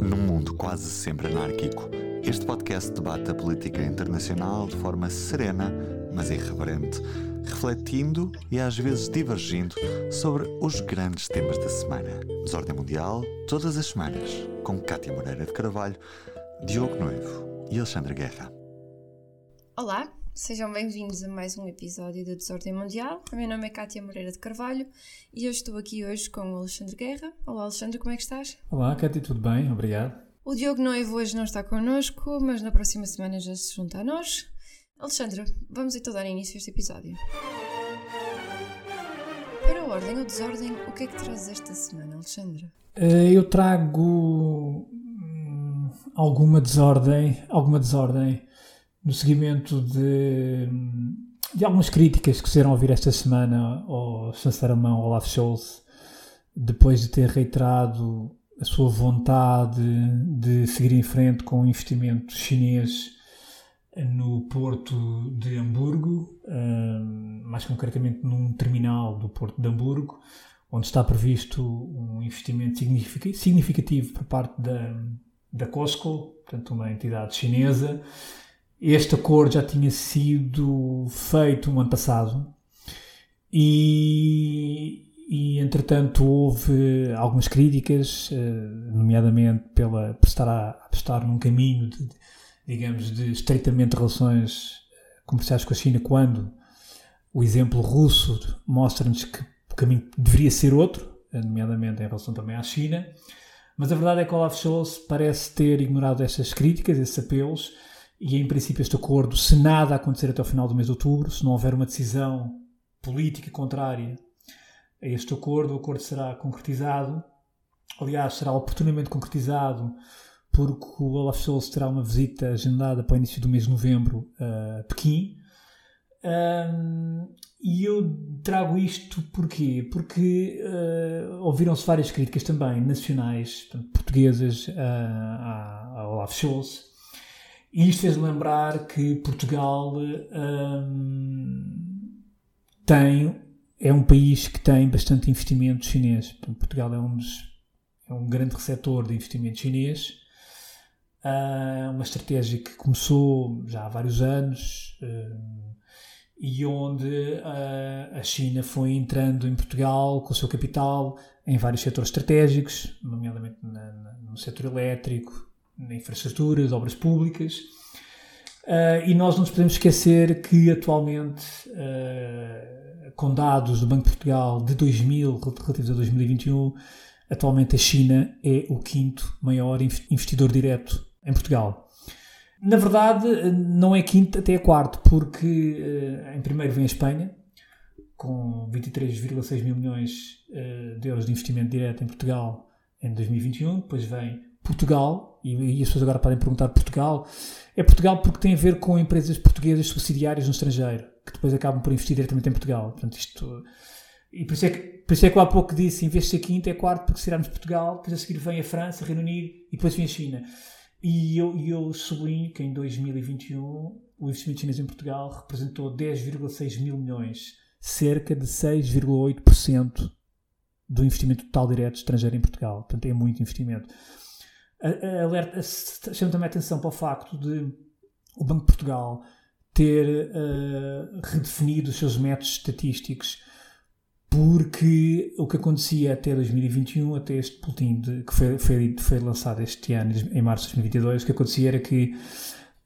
Num mundo quase sempre anárquico, este podcast debate a política internacional de forma serena, mas irreverente, refletindo e às vezes divergindo sobre os grandes temas da semana. Desordem Mundial, todas as semanas, com Cátia Moreira de Carvalho, Diogo Noivo e Alexandre Guerra. Olá, sejam bem-vindos a mais um episódio da Desordem Mundial. O meu nome é Cátia Moreira de Carvalho e eu estou aqui hoje com o Alexandre Guerra. Olá, Alexandre, como é que estás? Olá, Cátia, tudo bem? Obrigado. O Diogo Noivo hoje não está connosco, mas na próxima semana já se junta a nós. Alexandre, vamos então dar início a este episódio. Para a ordem ou desordem, o que é que trazes esta semana, Alexandre? Eh, Eu trago hum, alguma desordem, alguma desordem no seguimento de, de algumas críticas que fizeram ouvir esta semana ao chanceler alemão Olaf Scholz, depois de ter reiterado a sua vontade de seguir em frente com o investimento chinês no porto de Hamburgo, hum, mais concretamente num terminal do porto de Hamburgo, onde está previsto um investimento significa- significativo por parte da, da COSCO, portanto uma entidade chinesa. Este acordo já tinha sido feito no ano passado e, e entretanto houve algumas críticas, eh, nomeadamente pela, por estar a apostar num caminho de, digamos, de estreitamento de relações comerciais com a China, quando o exemplo russo mostra-nos que o caminho deveria ser outro, nomeadamente em relação também à China. Mas a verdade é que Olaf Scholz parece ter ignorado essas críticas, esses apelos, e em princípio este acordo, se nada acontecer até o final do mês de outubro, se não houver uma decisão política contrária a este acordo, o acordo será concretizado. Aliás, será oportunamente concretizado porque o Olaf Scholz terá uma visita agendada para o início do mês de novembro a Pequim. Ahm, e eu trago isto porquê? Porque ah, ouviram-se várias críticas também nacionais, portuguesas, a, a, a Olaf Scholz. E isto fez lembrar que Portugal ahm, tem, é um país que tem bastante investimento chinês. Portugal é um, é um grande receptor de investimento chinês. Ah, uma estratégia que começou já há vários anos ah, e onde ah, a China foi entrando em Portugal com o seu capital em vários setores estratégicos, nomeadamente na- na- no setor elétrico, na infraestruturas, obras públicas. Ah, e nós não nos podemos esquecer que atualmente, ah, com dados do Banco de Portugal de 2000 relativos a 2021, atualmente a China é o quinto maior inv- investidor direto em Portugal. Na verdade, não é quinto, até é quarto, porque eh, em primeiro vem a Espanha, com 23,6 mil milhões de euros de investimento direto em Portugal em 2021. Depois vem Portugal, e, e as pessoas agora podem perguntar Portugal. É Portugal porque tem a ver com empresas portuguesas subsidiárias no estrangeiro, que depois acabam por investir diretamente em Portugal. Portanto, isto. E por isso, é que, por isso é que eu há pouco disse, em vez de ser quinto, é quarto, porque se tirarmos Portugal, depois a seguir vem a França, Reino Unido e depois vem a China. E eu, eu sublinho que em 2021 o investimento chinês em Portugal representou 10,6 mil milhões, cerca de 6,8% do investimento total direto estrangeiro em Portugal. Portanto, é muito investimento. Alerta, também a atenção para o facto de o Banco de Portugal ter eh, redefinido os seus métodos estatísticos porque o que acontecia até 2021, até este boletim de- que foi, foi, foi lançado este ano, em março de 2022, o que acontecia era que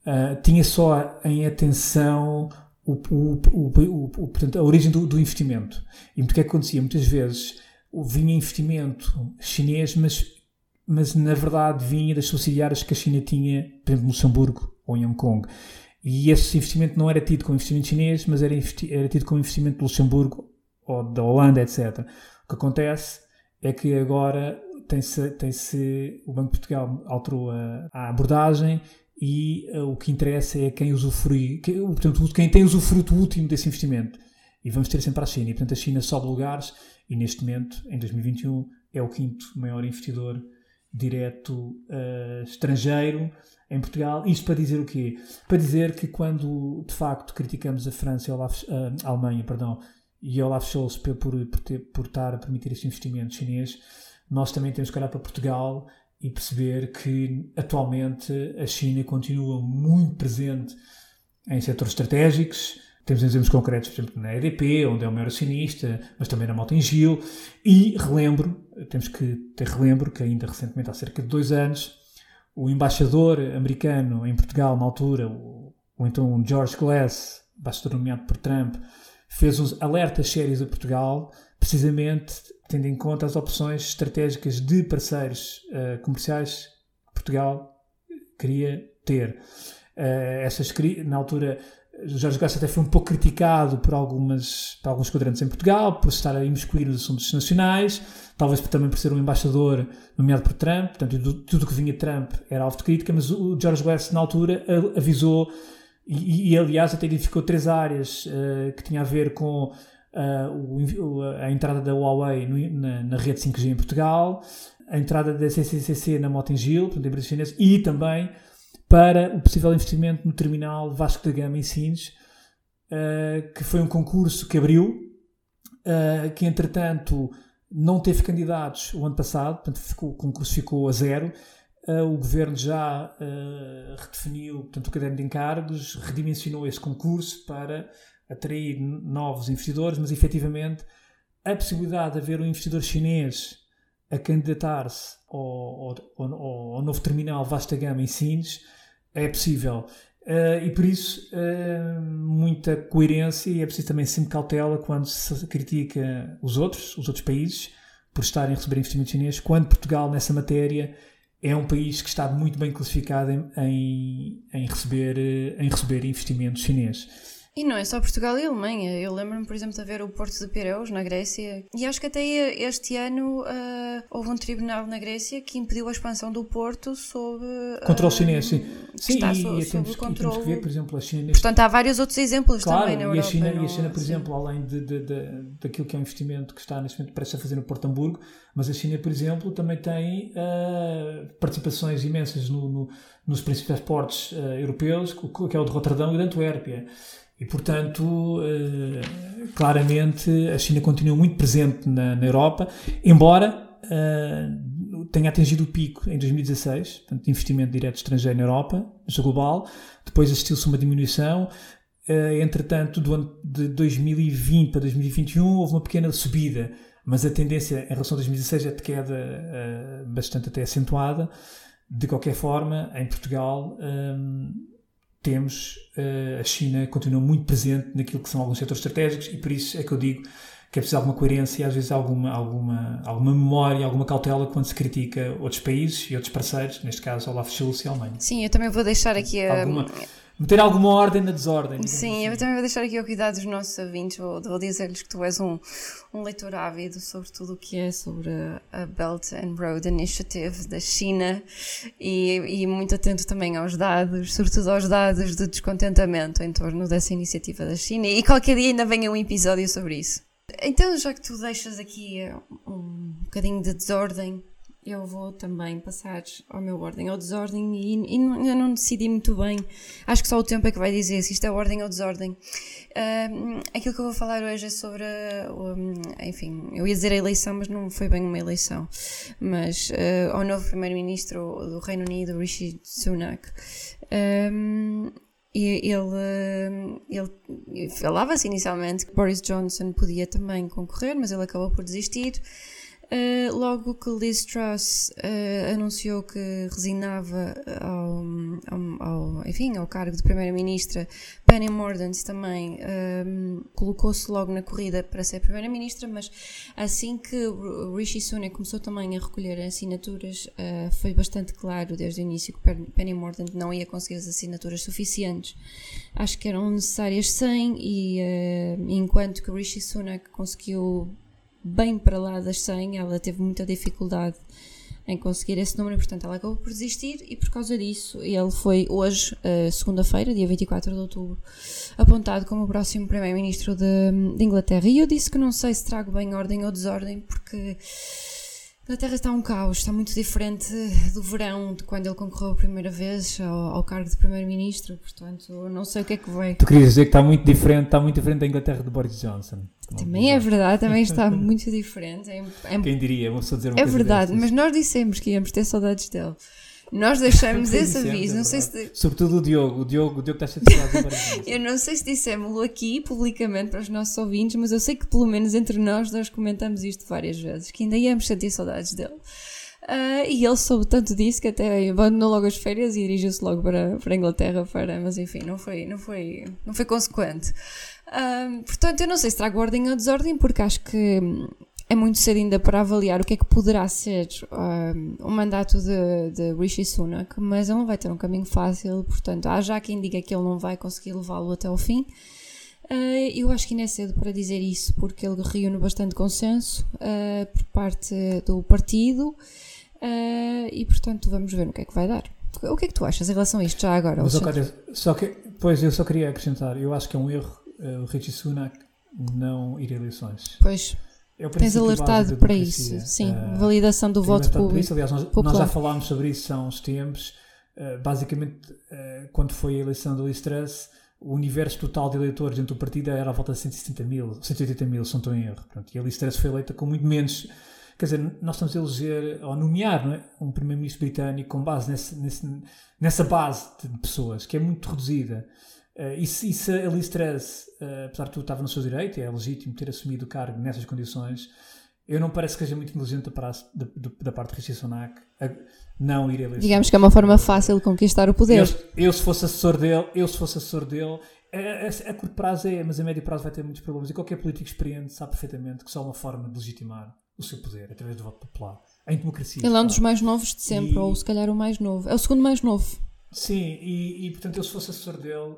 ah, tinha só em atenção o, o, o, o- portanto, a origem do, do investimento. E o é que acontecia? Muitas vezes vinha investimento chinês, mas, mas na verdade vinha das subsidiárias que a China tinha, por exemplo, em Luxemburgo ou em Hong Kong. E esse investimento não era tido como investimento chinês, mas era, era tido como investimento de Luxemburgo ou da Holanda, etc. O que acontece é que agora tem-se, tem-se, o Banco de Portugal alterou a, a abordagem e eh, o que interessa é quem usufrui, que, portanto, quem tem usufruto último desse investimento. E vamos ter sempre a China. E, portanto, a China sobe lugares e, neste momento, em 2021, é o quinto maior investidor direto eh, estrangeiro em Portugal. Isto para dizer o quê? Para dizer que quando, de facto, criticamos a França e Olaf, eh, a Alemanha, perdão, e Olaf Scholz por, por, ter, por estar a permitir este investimento chinês, nós também temos que olhar para Portugal e perceber que atualmente a China continua muito presente em setores estratégicos. Temos exemplos concretos, por exemplo, na EDP, onde é o maior acionista, mas também na Motengil. E relembro, temos que ter relembro que ainda recentemente, há cerca de dois anos, o embaixador americano em Portugal, na altura, o, o então George Glass, embaixador nomeado por Trump, fez uns alertas sérios a Portugal, precisamente tendo em conta as opções estratégicas de parceiros uh, comerciais que Portugal queria ter. Uh, essas, na altura, Jorge Costa até foi um pouco criticado por, algumas, por alguns quadrantes em Portugal, por estar a imiscuir nos assuntos nacionais, talvez também por ser um embaixador nomeado por Trump, portanto, tudo o que vinha de Trump era alvo de crítica, mas o George West, na altura, avisou e, e, aliás, até identificou três áreas uh, que tinha a ver com uh, a entrada da Huawei no, na, na, rede 5G em Portugal, a entrada da CCCC na Motengil, portanto, empresa chinesa, e também para o possível investimento no terminal Vasco da Gama em Sines, uh, que foi um concurso que abriu, uh, que entretanto não teve candidatos o ano passado, portanto ficou, o concurso ficou a zero. Uh, o governo já redefiniu portanto, o caderno de encargos, redimensionou esse concurso para atrair novos investidores, mas efetivamente a possibilidade de haver um investidor chinês a candidatar-se ao, ao, ao, ao, novo terminal Vasta Gama em Sines é possível. Uh, e por isso, uh, muita coerência e é preciso também sempre cautela quando se critica os outros, os outros países, por estarem a receber investimento chinês, quando Portugal, nessa matéria, é um país que está muito bem classificado em, em, em receber, eh, em receber investimento chinês. E não é só Portugal e Alemanha. Eu lembro-me, por exemplo, de haver o Porto de Pireus, na Grécia. E acho que até este ano uh, houve um tribunal na Grécia que impediu a expansão do Porto sob. Uh, chinês, sim. Sim, está e, sob, e, temos, controle. temos que ver, por exemplo, a China. Portanto, há vários outros exemplos claro, também na Europa. E a China, não, e a China por sim. exemplo, além de, de, de, daquilo que é um investimento que está neste momento prestes a fazer no Porto Hamburgo, mas a China, por exemplo, também tem uh, participações imensas no, no, nos principais portos europeus, que é o de Roterdão e de Antuérpia. E, portanto, eh, claramente a China continua muito presente na, na Europa, embora eh, tenha atingido o pico em 2016, portanto, de investimento direto estrangeiro na Europa, no global. Depois assistiu-se uma diminuição. Eh, entretanto, do ano de 2020 para 2021 houve uma pequena subida, mas a tendência em relação a 2016 é de queda bastante até acentuada. De qualquer forma, em Portugal temos, uh, a China continua muito presente naquilo que são alguns setores estratégicos e por isso é que eu digo que é preciso alguma coerência e às vezes alguma, alguma, alguma memória, alguma cautela quando se critica outros países e outros parceiros, neste caso Olaf Scholz e a Alemanha. Sim, eu também vou deixar aqui a... Alguma meter alguma ordem na desordem. Sim, assim. eu também vou deixar aqui ao cuidado dos nossos ouvintes, vou, vou dizer-lhes que tu és um, um leitor ávido sobre tudo o que é sobre a Belt and Road Initiative da China e, e muito atento também aos dados, sobretudo aos dados de descontentamento em torno dessa iniciativa da China e qualquer dia ainda venha um episódio sobre isso. Então, já que tu deixas aqui um bocadinho de desordem eu vou também passar ao meu ordem ou desordem e, e não, eu não decidi muito bem. Acho que só o tempo é que vai dizer se isto é ordem ou desordem. Aquilo que eu vou falar hoje é sobre, um, enfim, eu ia dizer a eleição, mas não foi bem uma eleição. Mas uh, ao novo primeiro-ministro do Reino Unido, Rishi Sunak. Um, ele, ele falava-se inicialmente que Boris Johnson podia também concorrer, mas ele acabou por desistir. Uh, logo que Liz Truss uh, anunciou que resignava ao, ao, ao, enfim, ao cargo de Primeira-Ministra, Penny Mordaunt também um, eh, colocou-se logo na corrida para ser Primeira-Ministra, mas assim que Rishi Sunak começou também a recolher assinaturas, uh, foi bastante claro desde o início que Penny Mordaunt não ia conseguir as assinaturas suficientes. Acho que eram necessárias 100 e enquanto que Rishi Sunak conseguiu bem para lá das 100, ela teve muita dificuldade em conseguir esse número, portanto ela acabou por desistir e por causa disso ele foi hoje, uh, segunda-feira, dia 24 de outubro, apontado como o próximo primeiro-ministro de, de, Inglaterra. E eu disse que não sei se trago bem ordem ou desordem, porque A Terra está um caos, está muito diferente do verão, de quando ele concorreu a primeira vez ao, ao cargo de Primeiro-Ministro, portanto, não sei o que é que vai. Tu querias dizer que está muito diferente, está muito diferente da Inglaterra de Boris Johnson. Também é verdade, também está muito diferente. É, é, Quem diria, uma pessoa dizer uma É verdade, mas nós dissemos que íamos ter saudades dele. Nós deixamos esse aviso, não sei se... Sobretudo o Diogo, o Diogo, o Diogo está saudades. eu não sei se dissemos-lo aqui publicamente para os nossos ouvintes, mas eu sei que pelo menos entre nós nós comentamos isto várias vezes, que ainda íamos sentir saudades dele. Uh, e ele soube tanto disso que até abandonou logo as férias e dirigiu-se logo para, para a Inglaterra para, mas enfim, não foi, não foi, não foi consequente. Uh, portanto, eu não sei se trago ordem ou desordem, porque acho que é muito cedo ainda para avaliar o que é que poderá ser um, o mandato de, de Rishi Sunak, mas ele não vai ter um caminho fácil, portanto, há já quem diga que ele não vai conseguir levá-lo até ao fim. Uh, eu acho que ainda é cedo para dizer isso, porque ele reúne bastante consenso uh, por parte do partido uh, e, portanto, vamos ver o que é que vai dar. O que é que tu achas em relação a isto já agora? Mas, só que, pois, eu só queria acrescentar, eu acho que é um erro o Rishi Sunak não ir a eleições. Pois. É Tens alertado para isso, sim. Uh, validação do voto público. Isso. Aliás, nós, nós, já falámos sobre isso há uns tempos. Uh, basicamente, uh, quando foi a eleição do Liz Truss, o universo total de eleitores dentro do partido era à volta de 170 mil, 180 mil, se não estou em erro. Pronto, e a Liz Truss foi eleita com muito menos. Quer dizer, nós estamos a eleger, ou a nomear, é? um primeiro-ministro britânico com base nesse, nesse, nessa base de pessoas, que é muito reduzida. Uh, e, se, e se a Liz Truss, uh, apesar de tudo, estava no seu direito, é legítimo ter assumido o cargo nessas condições, eu não parece que seja muito inteligente da, da, da parte de Rishi Sunak não ir a eleições. Digamos que é uma forma fácil de conquistar o poder. Eu, eu se fosse assessor dele, eu se fosse assessor dele, a, a, a, curto prazo é, mas a médio prazo vai ter muitos problemas. E qualquer político experiente sabe perfeitamente que só há uma forma de legitimar o seu poder, através do voto popular. Em democracia. Ele é um dos mais novos de sempre, e... ou se calhar o mais novo. É o segundo mais novo. Sim, e, e portanto eu se fosse assessor dele,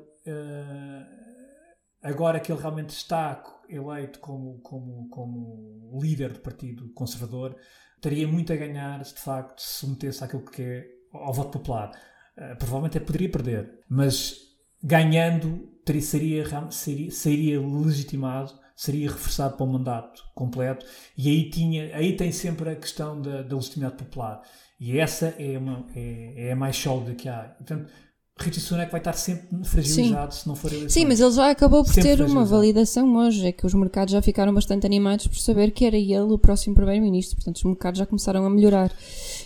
agora que ele realmente está eleito como, como, como líder do Partido Conservador, teria muito a ganhar se de facto se submetesse àquilo que é ao voto popular. Uh, provavelmente até poderia perder, mas ganhando teria, seria, seria, seria legitimado, seria reforçado para o mandato completo e aí, tinha, aí tem sempre a questão da, da legitimidade popular. E essa é, uma, é, é a mais sólida que há. Portanto, Richie Sunak vai estar sempre fragilizado Sim. se não for eleições. Sim, mas ele já acabou por sempre ter uma validação hoje. É que os mercados já ficaram bastante animados por saber que era ele o próximo primeiro-ministro. Portanto, os mercados já começaram a melhorar.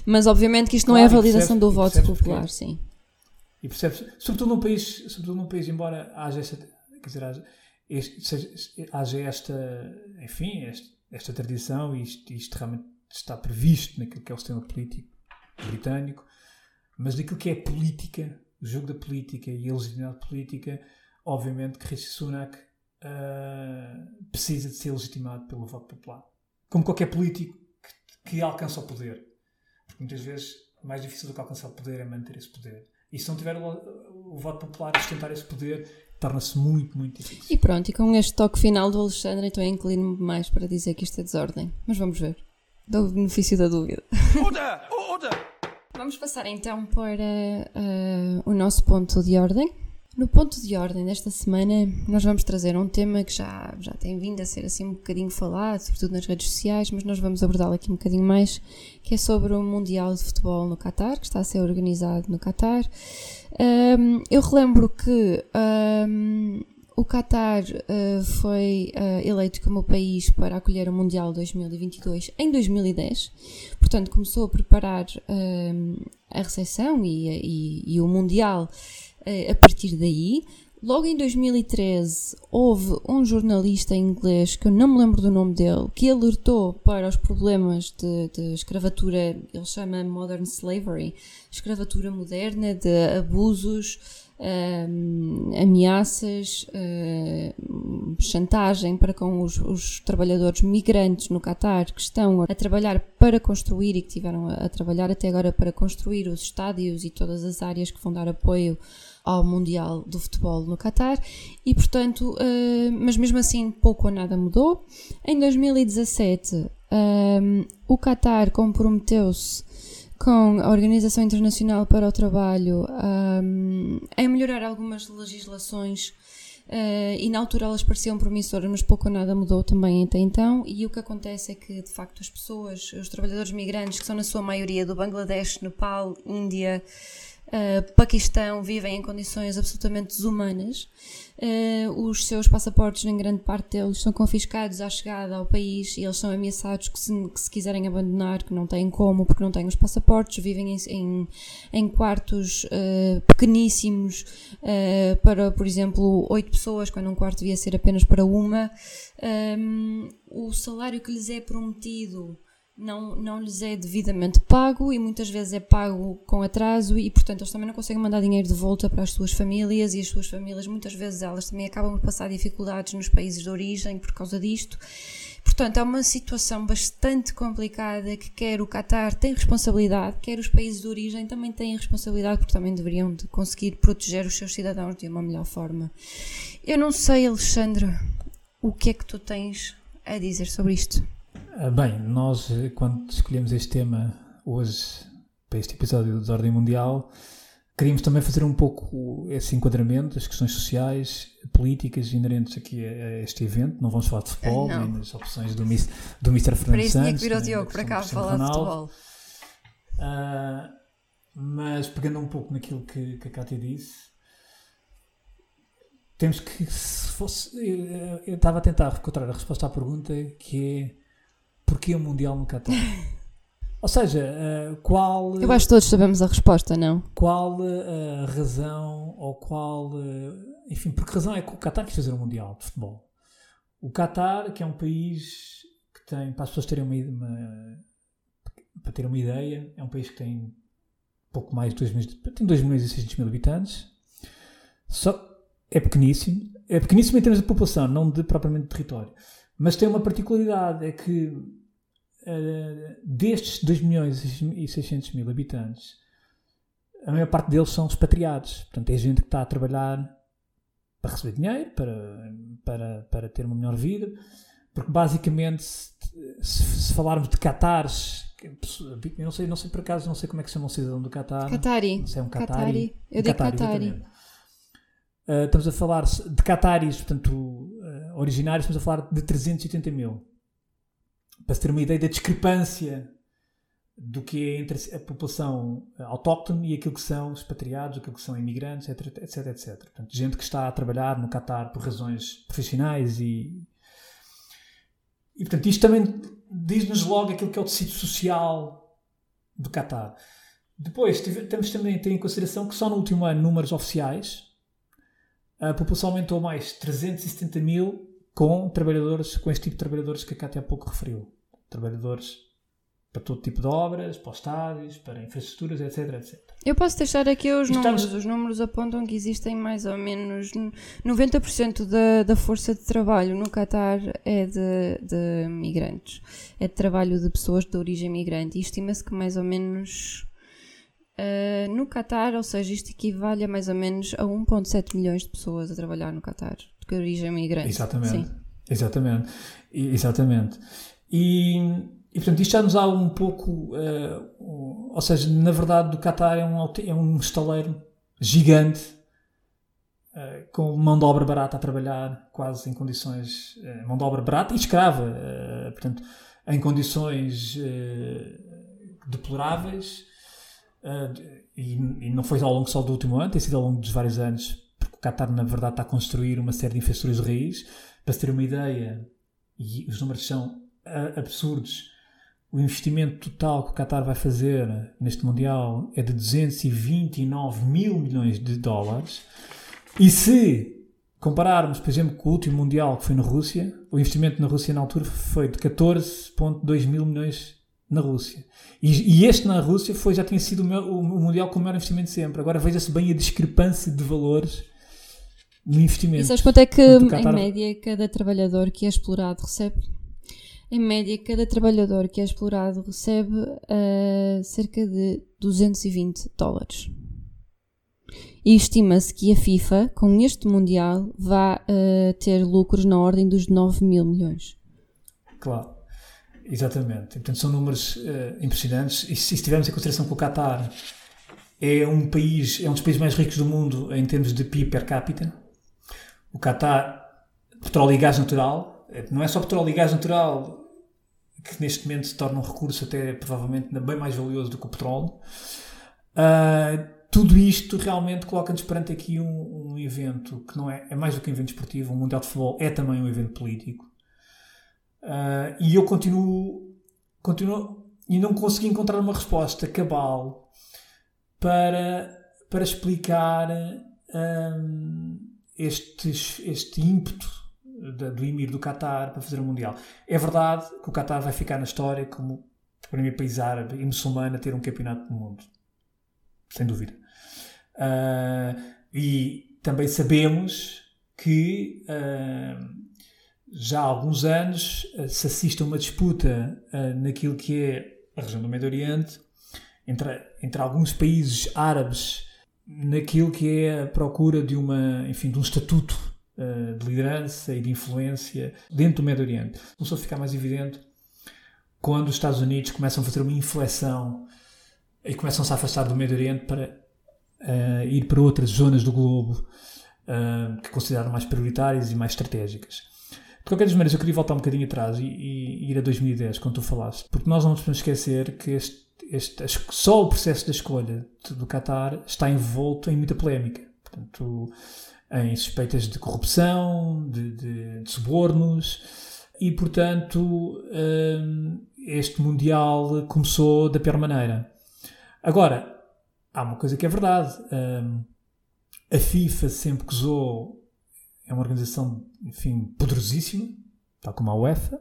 Mas, obviamente, que isto claro, não é a validação do voto popular, porque, sim. E percebes, sobretudo num país, sobretudo num país embora haja esta, quer dizer, haja, este, haja esta, enfim, esta, esta tradição e isto, isto realmente está previsto naquilo que é o sistema político britânico, mas daquilo que é política o jogo da política e a legitimidade política, obviamente que Rishi Sunak uh, precisa de ser legitimado pelo voto popular. Como qualquer político que, que alcança o poder. Porque muitas vezes mais difícil do que alcançar o poder é manter esse poder. E se não tiver o, o voto popular a sustentar esse poder, torna-se muito, muito difícil. E pronto, e com este toque final do Alexandre, então inclino-me mais para dizer que isto é desordem. Mas vamos ver. Dou o benefício da dúvida. Order! Order! Vamos passar então para uh, o nosso ponto de ordem. No ponto de ordem desta semana, nós vamos trazer um tema que já, já tem vindo a ser assim um bocadinho falado, sobretudo nas redes sociais, mas nós vamos abordá-lo aqui um bocadinho mais, que é sobre o Mundial de Futebol no Qatar, que está a ser organizado no Qatar. Um, eu relembro que um, o Qatar uh, foi uh, eleito como país para acolher o Mundial 2022 em 2010, portanto começou a preparar uh, a recepção e, e, e, o Mundial a partir daí. Logo em 2013 houve um jornalista inglês, que eu não me lembro do nome dele, que alertou para os problemas de, de escravatura, ele chama Modern Slavery, escravatura moderna, de abusos uh, ameaças, uh, chantagem para com os, os, trabalhadores migrantes no Catar que estão a trabalhar para construir e que tiveram a, a trabalhar até agora para construir os estádios e todas as áreas que vão dar apoio ao Mundial do Futebol no Qatar e, portanto, uh, mas mesmo assim pouco ou nada mudou. Em 2017, o Qatar comprometeu-se com a Organização Internacional para o Trabalho um, em melhorar algumas legislações Uh, e na altura elas pareciam promissoras, mas pouco ou nada mudou também até então. E o que acontece é que, de facto, as pessoas, os trabalhadores migrantes, que são na sua maioria do Bangladesh, Nepal, Índia, uh, Paquistão, vivem em condições absolutamente desumanas. Uh, os seus passaportes, em grande parte deles, são confiscados à chegada ao país e eles são ameaçados que se, que se quiserem abandonar, que não têm como, porque não têm os passaportes, vivem em, em, em quartos uh, pequeníssimos para, por exemplo, oito pessoas, quando um quarto devia ser apenas para uma. Um, o salário que lhes é prometido não, não lhes é devidamente pago e muitas vezes é pago com atraso e portanto eles também não conseguem mandar dinheiro de volta para as suas famílias e as suas famílias muitas vezes elas também acabam por passar dificuldades nos países de origem por causa disto. Portanto, é uma situação bastante complicada que quer o Qatar tem responsabilidade, quer os países de origem também têm responsabilidade porque também deveriam de conseguir proteger os seus cidadãos de uma melhor forma. Eu não sei, Alexandre, o que é que tu tens a dizer sobre isto? Ah, bem, nós, quando escolhemos este tema hoje, para este episódio de Ordem Mundial, queríamos também fazer um pouco esse enquadramento, as questões sociais, políticas inerentes aqui a, este evento. Não vamos falar de futebol, nem das opções do, do Mr. Fernando. Para isso tinha que vir o Diogo para cá falar de futebol. Uh, mas pegando um pouco naquilo que, que a Cátia disse, temos que, se fosse. Eu, eu estava a tentar encontrar a resposta à pergunta que é porquê o Mundial no Qatar? Ou seja, uh, qual. Eu acho que todos sabemos a resposta, não? Qual uh, a razão, ou qual. Uh, enfim, por que razão é que o Qatar quis fazer um Mundial de futebol? O Qatar, que é um país que tem, para as pessoas terem uma, uma para terem uma ideia, é um país que tem pouco mais de 2 milhões, tem 2 milhões e 600 mil habitantes, só é pequeníssimo, é pequeníssimo em termos de população, não de propriamente de território. Mas tem uma particularidade, é que uh, destes 2 milhões e 600 mil habitantes, a maior parte deles são expatriados. Portanto, é gente que está a trabalhar para receber dinheiro, para, para, para ter uma melhor vida. Porque, basicamente, se, se falarmos de Qatares, eu não sei, não sei por acaso, não sei como é que se chama o cidadão do Qatar. Qatari. Não sei, é um Qatari. Qatari. Eu digo Qatari. Qatari. Uh, estamos a falar de Qataris, portanto, uh, originários, estamos a falar de 380 mil. Para se ter uma ideia da discrepância do que é entre a população autóctone e aquilo que são expatriados, aquilo que são imigrantes, etc, etc, etc. Portanto, gente que está a trabalhar no Qatar por razões profissionais e... E, portanto, isto também diz-nos logo aquilo que é o tecido social do Qatar. Depois, temos também ter em consideração que só no último ano números oficiais, a população aumentou mais 370 mil com trabalhadores, com este tipo de trabalhadores que a Cátia há pouco referiu. Trabalhadores para todo tipo de obras, para estádios, para infraestruturas, etc, etc. Eu posso deixar aqui os Estamos... números. Os números apontam que existem mais ou menos 90% da, da força de trabalho no Qatar é de, de migrantes. É de trabalho de pessoas de origem migrante. E estima-se que mais ou menos Uh, no Qatar, ou seja, isto equivale a mais ou menos a 1,7 milhões de pessoas a trabalhar no Qatar, de origem migrante. Exatamente. Sim. Exatamente. Exatamente. E, e portanto, isto já nos dá um pouco. Uh, ou seja, na verdade, o Qatar é um, é um estaleiro gigante, uh, com mão de obra barata a trabalhar, quase em condições. mão de obra barata e escrava, portanto, em condições deploráveis e, e, não foi ao longo só do último ano, tem sido ao longo dos vários anos, porque o Qatar, na verdade, está a construir uma série de infraestruturas de raiz. Para se ter uma ideia, e os números são uh, absurdos, o investimento total que o Qatar vai fazer neste Mundial é de 229 mil milhões de dólares. E se compararmos, por exemplo, com o último Mundial que foi na Rússia, o investimento na Rússia na altura foi de 14,2 mil milhões na Rússia. E, e, este na Rússia foi, já tinha sido o, meu, o, Mundial com o maior investimento sempre. Agora veja-se bem a discrepância de valores no investimento. E sabes quanto é que, em média, cada trabalhador que é explorado recebe? Em média, cada trabalhador que é explorado recebe uh, cerca de 220 dólares. E estima-se que a FIFA, com este Mundial, vá uh, ter lucros na ordem dos 9 mil milhões. Claro. Exatamente. Portanto, são números uh, impressionantes. E se, se tivermos em consideração que o Qatar é um país, é um dos países mais ricos do mundo em termos de PIB per capita, o Qatar, petróleo e gás natural, não é só petróleo e gás natural que neste momento se torna um recurso até provavelmente bem mais valioso do que o petróleo. Uh, tudo isto realmente coloca-nos perante aqui um, um, evento que não é, é mais do que um evento esportivo, o Mundial de Futebol é também um evento político. Uh, e eu continuo, continuo e não consegui encontrar uma resposta cabal para, para explicar um, este, este ímpeto do Emir do Qatar para fazer o Mundial. É verdade que o Qatar vai ficar na história como o primeiro país árabe e muçulmano a ter um campeonato do mundo. Sem dúvida. Uh, e também sabemos que uh, já há alguns anos uh, se assiste a uma disputa naquilo que é a região do Médio Oriente entre, entre alguns países árabes naquilo que é a procura de uma enfim de um estatuto de liderança e de influência dentro do Médio Oriente. Começou a ficar mais evidente quando os Estados Unidos começam a fazer uma inflexão e começam-se a afastar do Médio Oriente para uh, ir para outras zonas do globo uh, que consideraram mais prioritárias e mais estratégicas. De qualquer das maneiras, eu queria voltar um bocadinho atrás e, e, ir a 2010, quando tu falaste, porque nós não nos podemos esquecer que este, este, só o processo da escolha do Qatar está envolto em muita polémica. Portanto, em suspeitas de corrupção, de, de, de subornos, e portanto eh, este Mundial começou da pior maneira. Agora, há uma coisa que é verdade. Um, a FIFA sempre gozou, é uma organização, enfim, poderosíssima, tal como a UEFA.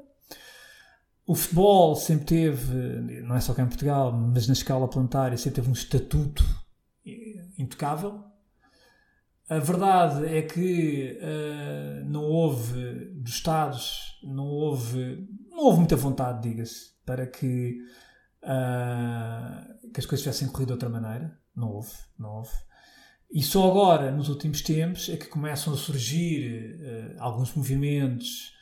O futebol sempre teve, não é só cá em Portugal, mas na escala planetária, sempre teve um estatuto intocável. A verdade é que uh, não houve, dos Estados, não houve, não houve muita vontade, diga-se, para que, uh, que as coisas tivessem corrido de outra maneira. Não houve, não houve. E só agora, nos últimos tempos, é que começam a surgir uh, alguns movimentos,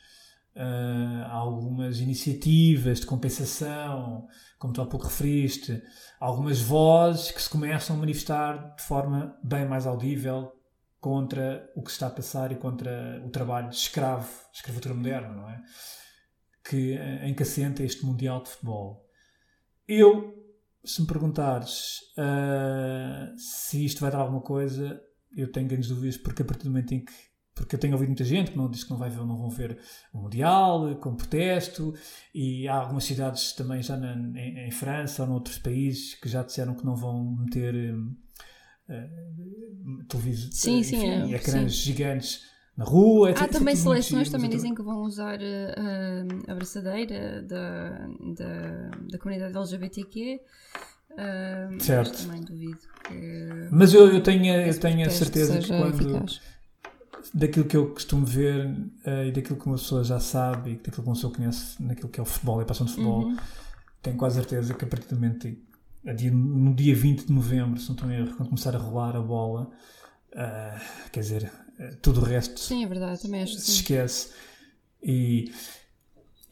uh, algumas iniciativas de compensação, como tu há pouco referiste, algumas vozes que se começam a manifestar de forma bem mais audível contra o que se está a passar e contra o trabalho de escravo, escravatura moderna, não é? Que, eh, em que assenta este Mundial de Futebol. Eu se me perguntares uh, se isto vai dar alguma coisa, eu tenho grandes dúvidas, porque a partir do momento em que. Porque eu tenho ouvido muita gente que não diz que não, vai ver, não vão ver o Mundial, com protesto, e há algumas cidades também já na, em, em, França ou noutros países que já disseram que não vão meter uh, televisões, sim, enfim, sim, é, ecrãs sim. gigantes na rua. Há também seleções também dizem que vão usar uh, a abraçadeira da, da, da comunidade LGBTQ. Uh, certo. Mas duvido que. Mas eu, eu tenho, eu tenho a certeza que quando. Eficaz. Daquilo que eu costumo ver uh, e daquilo que uma pessoa já sabe e daquilo que uma pessoa conhece naquilo que é o futebol e a paixão de futebol, uhum. tenho quase certeza que a partir do momento no dia 20 de novembro, se não estou erro, quando começar a rolar a bola, uh, quer dizer, tudo o resto Sim, é verdade, também acho se esquece. E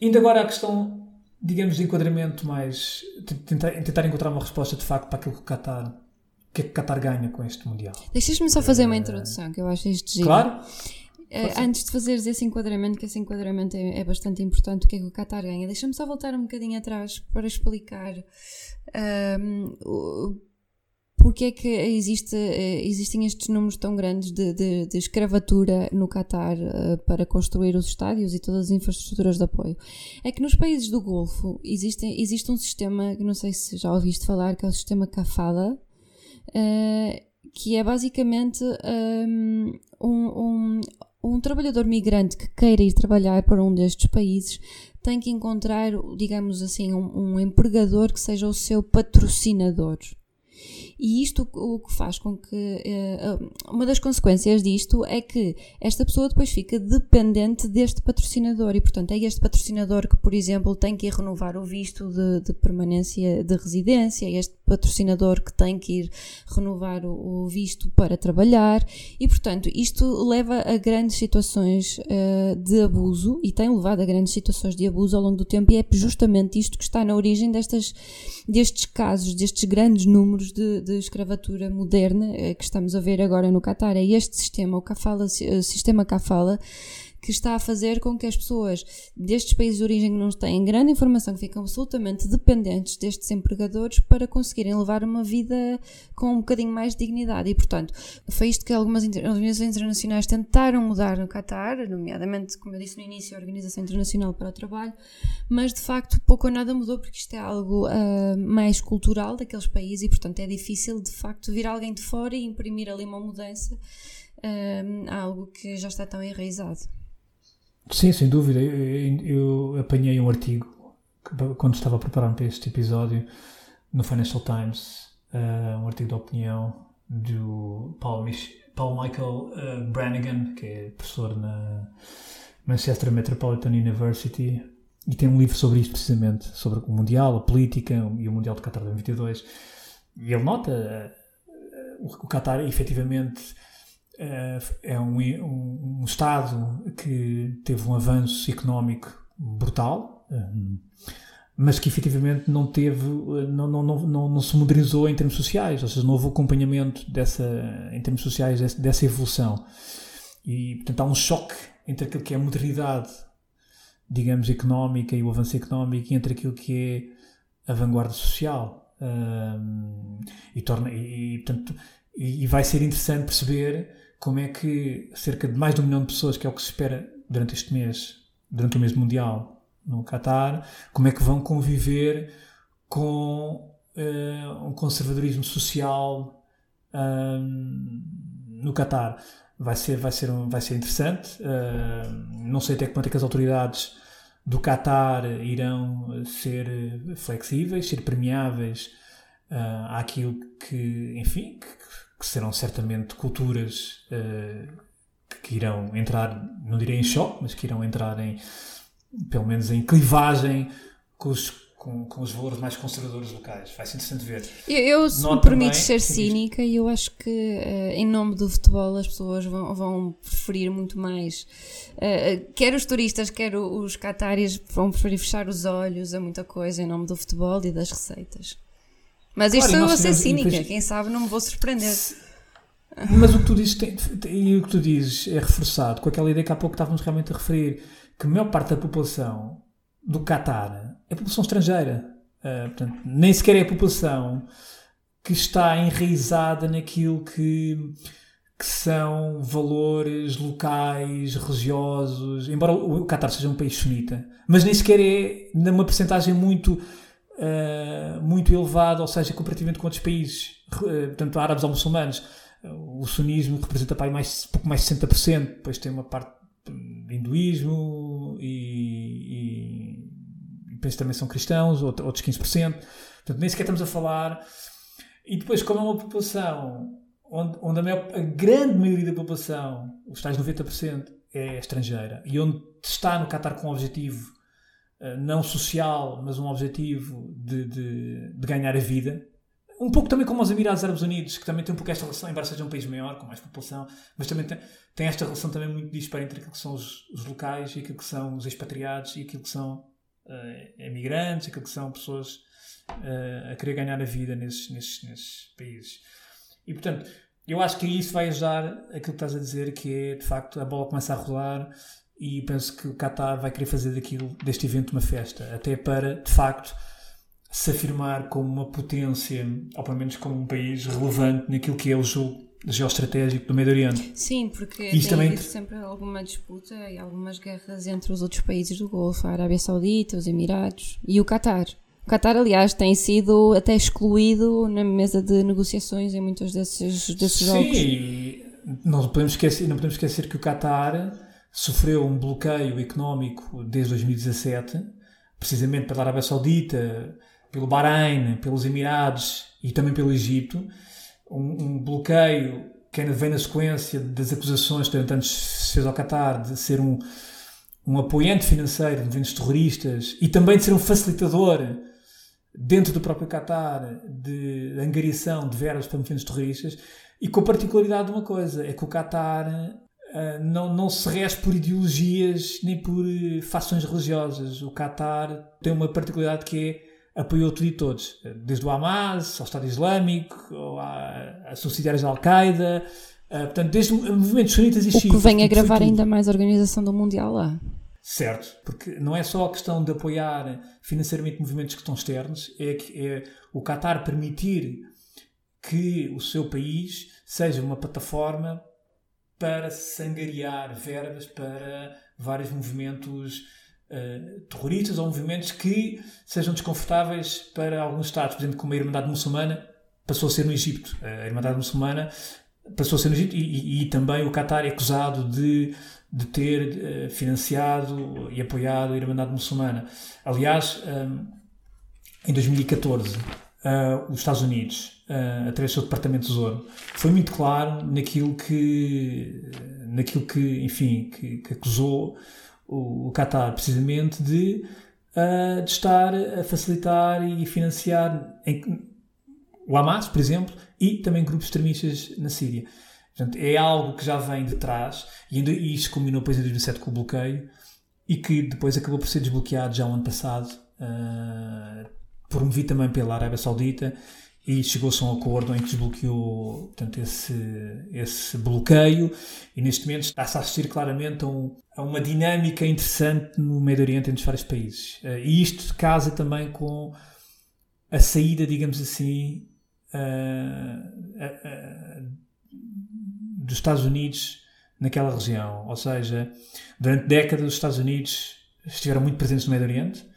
ainda agora a questão, digamos, de enquadramento mais. Tentar, tentar encontrar uma resposta de facto para aquilo que o Qatar. O que é que o Qatar ganha com este Mundial? Deixas-me só fazer uma introdução, que eu acho isto giro. Claro. Antes de fazeres esse enquadramento, que esse enquadramento é, é bastante importante, o que é que o Qatar ganha, deixa-me só voltar um bocadinho atrás para explicar um, o porque é que existe, eh, existem estes números tão grandes de, de, de escravatura no Catar uh, para construir os estádios e todas as infraestruturas de apoio? É que nos países do Golfo existe, existe um sistema, que não sei se já ouviste falar, que é o sistema Kafala, uh, que é basicamente um, um, um trabalhador migrante que queira ir trabalhar para um destes países tem que encontrar, digamos assim, um, um empregador que seja o seu patrocinador. E isto o que faz com que. Uh, uma das consequências disto é que esta pessoa depois fica dependente deste patrocinador. E, portanto, é este patrocinador que, por exemplo, tem que renovar o visto de, de permanência de residência, é este patrocinador que tem que ir renovar o, visto para trabalhar e, portanto, isto leva a grandes situações uh, de abuso e tem levado a grandes situações de abuso ao longo do tempo e é justamente isto que está na origem destas, destes casos, destes grandes números de, de escravatura moderna uh, que estamos a ver agora no Qatar. É este sistema, o Kafala, o sistema Kafala, que está a fazer com que as pessoas destes países de origem que não têm grande informação, que ficam absolutamente dependentes destes empregadores para conseguirem levar uma vida com um bocadinho mais de dignidade. E, portanto, foi isto que algumas organizações internacionais tentaram mudar no Qatar, nomeadamente, como eu disse no início, a Organização Internacional para o Trabalho, mas de facto pouco ou nada mudou porque isto é algo uh, mais cultural daqueles países e, portanto, é difícil de facto vir alguém de fora e imprimir ali uma mudança uh, a algo que já está tão enraizado. Sim, sem dúvida. Eu, eu apanhei um artigo quando estava a preparar-me para este episódio no Financial Times, uh, um artigo de opinião do Paul, Mich Paul Michael uh, Brannigan, que é professor na Manchester Metropolitan University, e tem um livro sobre isto precisamente, sobre o Mundial, a política e o Mundial de Qatar 2022. E ele nota uh, o Qatar efetivamente é um, um, um, Estado que teve um avanço económico brutal, eh, mas que efetivamente não teve, eh, não, não, não, não, se modernizou em termos sociais, ou seja, não houve acompanhamento dessa, em termos sociais dessa evolução. E, portanto, há um choque entre aquilo que é a modernidade, digamos, económica e o avanço económico e entre aquilo que é a vanguarda social. Um, e, torna, e, portanto, e, e vai ser interessante perceber como é que cerca de mais de um milhão de pessoas, que é o que se espera durante este mês, durante o mês mundial no Qatar, como é que vão conviver com uh, um conservadorismo social um, no Qatar. Vai ser, vai ser, vai ser interessante. Uh, não sei até que ponto é que as autoridades do Qatar irão ser flexíveis, ser permeáveis uh, àquilo que, enfim, que, que serão certamente culturas uh, que irão entrar, não direi em choque, mas que irão entrar em, pelo menos em clivagem com os, com, com os valores mais conservadores locais. Vai ser interessante ver. Eu, eu se me permites ser cínica, e eu acho que uh, em nome do futebol as pessoas vão, vão preferir muito mais. Uh, quer os turistas, quer os cataris vão preferir fechar os olhos a muita coisa em nome do futebol e das receitas. Mas isto claro, eu vou ser cínica, depois... quem sabe não me vou surpreender. Mas o que tu dizes tem, e o que tu dizes é reforçado com aquela ideia que há pouco estávamos realmente a referir, que a maior parte da população do Qatar é população estrangeira. Uh, portanto, nem sequer é a população que está enraizada naquilo que, que são valores locais, religiosos, embora o Qatar seja um país sunita, mas nem sequer é numa percentagem muito uh, muito elevado, ou seja, comparativamente com outros países, portanto, árabes ou muçulmanos. O sunismo representa para mais, pouco mais de 60%, depois tem uma parte de hinduísmo e, e, e também são cristãos, outros 15%. Portanto, nem sequer estamos a falar. E depois, como é uma população onde, onde a, maior, a grande maioria da população, os tais 90%, é estrangeira, e onde está no Qatar com o objetivo eh, não social, mas um objetivo de, de, de, ganhar a vida. Um pouco também como os Emirados Árabes Unidos, que também tem um pouco esta relação, embora seja um país maior, com mais população, mas também tem, tem esta relação também muito dispara entre aquilo que são os, os, locais e aquilo que são os expatriados e aquilo que são uh, emigrantes, aquilo que são pessoas uh, a querer ganhar a vida nesses, nesses, nesses países. E portanto, eu acho que isso vai ajudar aquilo que estás a dizer, que é de facto a bola começa a rolar e penso que o Qatar vai querer fazer daquilo, deste evento uma festa, até para, de facto, se afirmar como uma potência, ou pelo menos como um país relevante naquilo que é o jogo geoestratégico do Médio Oriente. Sim, porque tem havido sempre alguma disputa e algumas guerras entre os outros países do Golfo, a Arábia Saudita, os Emirados e o Qatar. O Qatar, aliás, tem sido até excluído na mesa de negociações em muitos desses, desses Sim, jogos. Sim, não podemos esquecer, não podemos esquecer que o Qatar sofreu um bloqueio económico desde 2017, precisamente pela Arábia Saudita, pelo Bahrein, pelos Emirados e também pelo Egito. Um, um bloqueio que vem na sequência das acusações que durante se fez ao Qatar de ser um, um apoiante financeiro de movimentos terroristas e também de ser um facilitador dentro do próprio Qatar de angariação de verbas para movimentos terroristas e com a particularidade de uma coisa, é que o Qatar uh, não, não se rege por ideologias nem por fações religiosas. O Qatar tem uma particularidade que é apoiou tudo e todos, desde o Hamas ao Estado Islâmico, a, a subsidiários da Al-Qaeda, uh, portanto, desde movimentos sunitas e xiitas. O que vem a gravar ainda mais a organização do Mundial lá. Certo, porque não é só a questão de apoiar financeiramente movimentos que estão externos, é que é o Qatar permitir que o seu país seja uma plataforma para sangariar verbas para vários movimentos uh, terroristas ou movimentos que sejam desconfortáveis para alguns Estados. Por exemplo, como a Irmandade Muçulmana passou a ser no Egito. A Irmandade Muçulmana passou a ser no Egito e, e, e também o Qatar é acusado de de ter uh, financiado e apoiado a Irmandade Muçulmana. Aliás, um, em 2014, uh, os Estados Unidos, uh, através do seu Departamento de Tesouro, foi muito claro naquilo que, naquilo que enfim, que, que acusou o, o Qatar, precisamente de, de estar a facilitar e financiar em, o Hamas, por exemplo, e também grupos extremistas na Síria. Portanto, é algo que já vem de trás e, ainda, isso combinou depois em 2007 com o bloqueio e que depois acabou por ser desbloqueado já o ano passado, uh, promovido também pela Arábia Saudita e chegou-se a um acordo em que desbloqueou portanto, esse, esse bloqueio e neste momento está-se a assistir claramente a, um, a, uma dinâmica interessante no Médio Oriente entre os vários países. Uh, e isto casa também com a saída, digamos assim, uh, dos Estados Unidos naquela região. Ou seja, durante décadas os Estados Unidos estiveram muito presentes no Médio Oriente,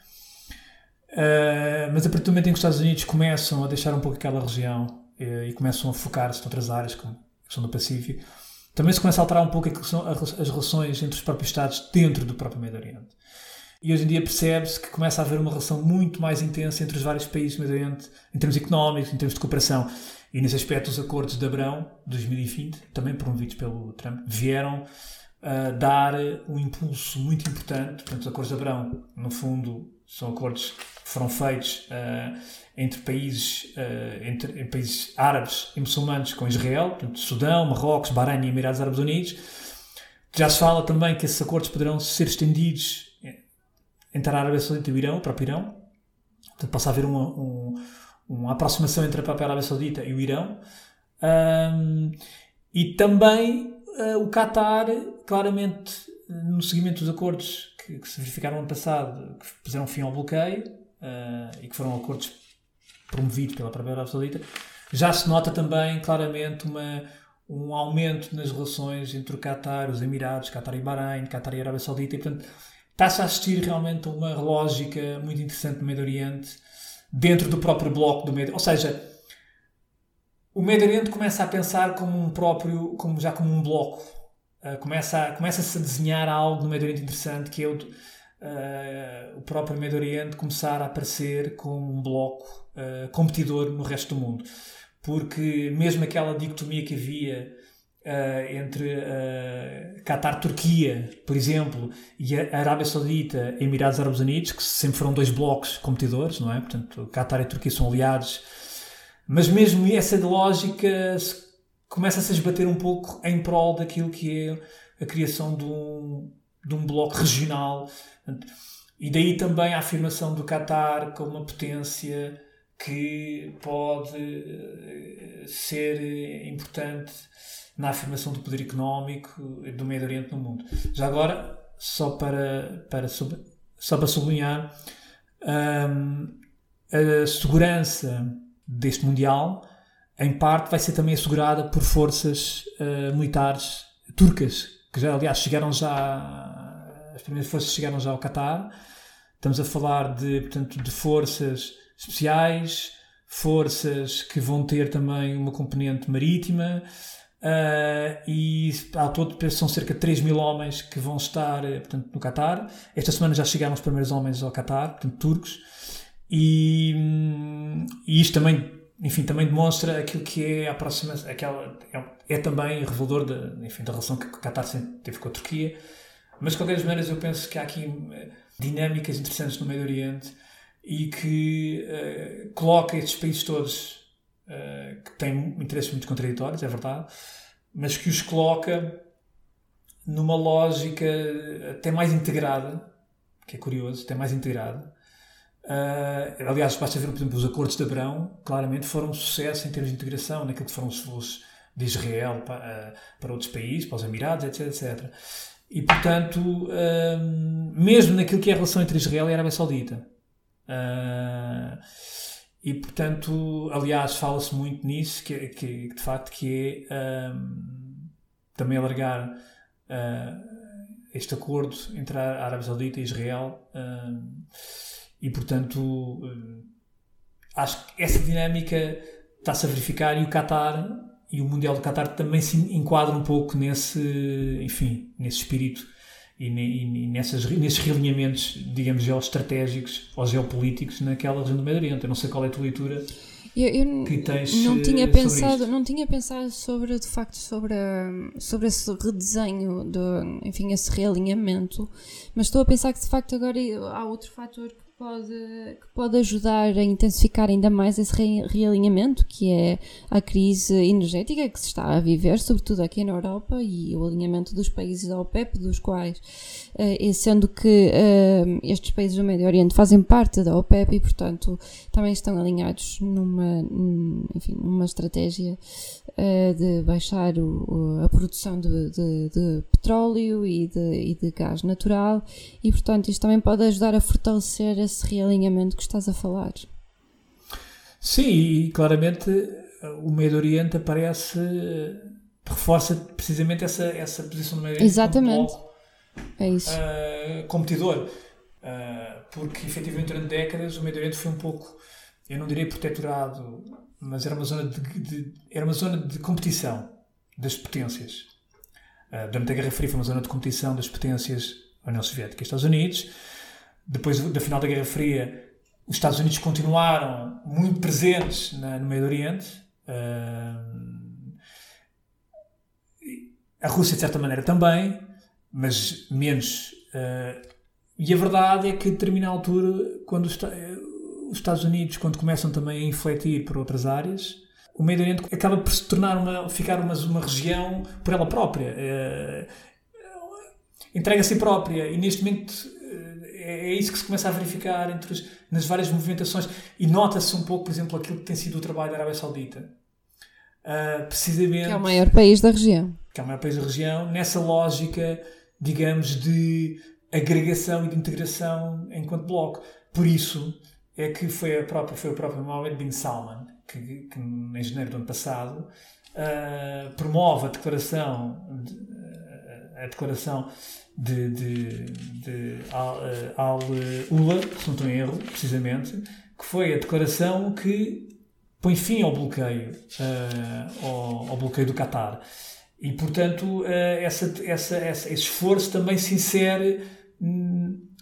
uh, mas a partir do momento em que os Estados Unidos começam a deixar um pouco aquela região uh, e começam a focar-se noutras áreas, como a questão do Pacífico, também se começa a alterar um pouco as relações entre os próprios Estados dentro do próprio Médio Oriente. E hoje em dia percebe-se que começa a haver uma relação muito mais intensa entre os vários países do Médio Oriente, em termos económicos, em termos de cooperação. E nesse aspecto, os acordos de Abrão, de 2020, também promovidos pelo Trump, vieram uh, dar um impulso muito importante. Portanto, os acordos de Abrão, no fundo, são acordos que foram feitos uh, entre países, uh, entre, países árabes e muçulmanos com Israel, portanto, Sudão, Marrocos, Bahrein e Emirados Árabes Unidos. Já se fala também que esses acordos poderão ser estendidos entre a Arábia Saudita e o Irão, o próprio Irão. Portanto, passa a haver uma, um, uma aproximação entre a própria Arábia Saudita e o Irão. Um, e também uh, o Qatar, claramente, no seguimento dos acordos que, que, se verificaram ano passado, que puseram fim ao bloqueio uh, e que foram acordos promovidos pela própria Arábia Saudita, já se nota também claramente uma, um aumento nas relações entre o Qatar, os Emirados, Qatar e Bahrein, Qatar e Arábia Saudita, e portanto está-se a assistir realmente a uma lógica muito interessante no Médio Oriente dentro do próprio bloco do Médio Ou seja, o Médio Oriente começa a pensar como um próprio, como já como um bloco. Começa, a, começa-se a desenhar algo no Médio Oriente interessante que é o, uh, o próprio Médio Oriente começar a aparecer como um bloco uh, competidor no resto do mundo. Porque mesmo aquela dicotomia que havia entre Qatar-Turquia, por exemplo, e a Arábia Saudita Emirados Árabes Unidos, que sempre foram dois blocos competidores, não é? Portanto, Qatar e Turquia são aliados, mas mesmo essa lógica começa-se a esbater um pouco em prol daquilo que é a criação de um, de um bloco regional. E daí também a afirmação do Qatar como uma potência que pode eh, ser importante na afirmação do poder económico do Médio Oriente no mundo. Já agora, só para, para, só para sublinhar, um, a segurança deste Mundial, em parte, vai ser também assegurada por forças uh, militares turcas, que já, aliás, chegaram já, as primeiras forças chegaram já ao Qatar. Estamos a falar de, portanto, de forças especiais, forças que vão ter também uma componente marítima, Uh, e ao todo são cerca de 3 mil homens que vão estar eh, portanto, no Qatar. Esta semana já chegaram os primeiros homens ao Qatar, portanto, turcos. E, hum, e isto também, enfim, também demonstra aquilo que é a próxima, aquela, é, é também revelador de, enfim, da relação que o Qatar sempre teve com a Turquia. Mas de qualquer maneira eu penso que há aqui eh, dinâmicas interessantes no Médio Oriente e que uh, coloca estes países todos uh, que têm interesses muito contraditórios, é verdade, mas que os coloca numa lógica até mais integrada, que é curioso, até mais integrada. Uh, aliás, basta ver, por exemplo, os acordos de Abrão, claramente foram um sucesso em termos de integração, naquilo que foram os voos de Israel para, para outros países, para os Emirados, etc, etc. E, portanto, mesmo naquilo que é a relação entre Israel e a Arábia Saudita, Uh, e portanto, aliás, fala-se muito nisso, que, que, de facto que é também alargar uh, este acordo entre a Arábia Saudita e Israel e portanto um, acho que essa dinâmica está-se a verificar e o Qatar e o Mundial do Qatar também se enquadra um pouco nesse, enfim, nesse espírito e, e nessas, nesses realinhamentos, digamos, geoestratégicos ou geopolíticos naquela região do Médio Oriente. Eu não sei qual é a tua leitura. Eu, eu que tens não tinha pensado não tinha pensado sobre de facto sobre sobre esse redesenho do enfim esse realinhamento mas estou a pensar que de facto agora há outro fator que pode, que pode ajudar a intensificar ainda mais esse realinhamento, que é a crise energética que se está a viver, sobretudo aqui na Europa, e o alinhamento dos países da OPEP, dos quais, uh, sendo que uh, estes países do Médio Oriente fazem parte da OPEP e, portanto, também estão alinhados numa, enfim, numa estratégia uh, de baixar o, a produção de, de, de petróleo e de, e de gás natural, e, portanto, isto também pode ajudar a fortalecer esse realinhamento que estás a falar. Sim, e claramente o Médio Oriente aparece, reforça precisamente essa, essa posição do Médio Oriente Exatamente. como é isso. Uh, competidor. Uh, porque efetivamente durante décadas o Médio Oriente foi um pouco, eu não diria protetorado, mas era uma zona de, de era uma zona de competição das potências. Uh, durante a Guerra Fria foi uma zona de competição das potências União Soviética e Estados Unidos depois da final da Guerra Fria, os Estados Unidos continuaram muito presentes na, no Meio Oriente. Uh, a Rússia, de certa maneira, também, mas menos. Uh, e a verdade é que, a determinada altura, quando os, os, Estados Unidos, quando começam também a infletir por outras áreas, o Meio Oriente acaba por se tornar uma, ficar uma, uma região por ela própria. Uh, entrega a si própria. E neste momento é, é isso que se começa a verificar entre os, nas várias movimentações e nota-se um pouco, por exemplo, aquilo que tem sido o trabalho da Arábia Saudita. Uh, precisamente. Que é o maior país da região. Que é o maior país da região, nessa lógica, digamos, de agregação e de integração enquanto bloco. Por isso é que foi, a própria, foi o próprio Mohammed bin Salman, que, que em janeiro do ano passado uh, promove a declaração, de, a declaração de, de, de Al-Ula, se não estou em erro, precisamente, que foi a declaração que põe fim ao bloqueio, uh, ao, ao, bloqueio do Qatar. E, portanto, uh, essa, essa, essa, esse esforço também se insere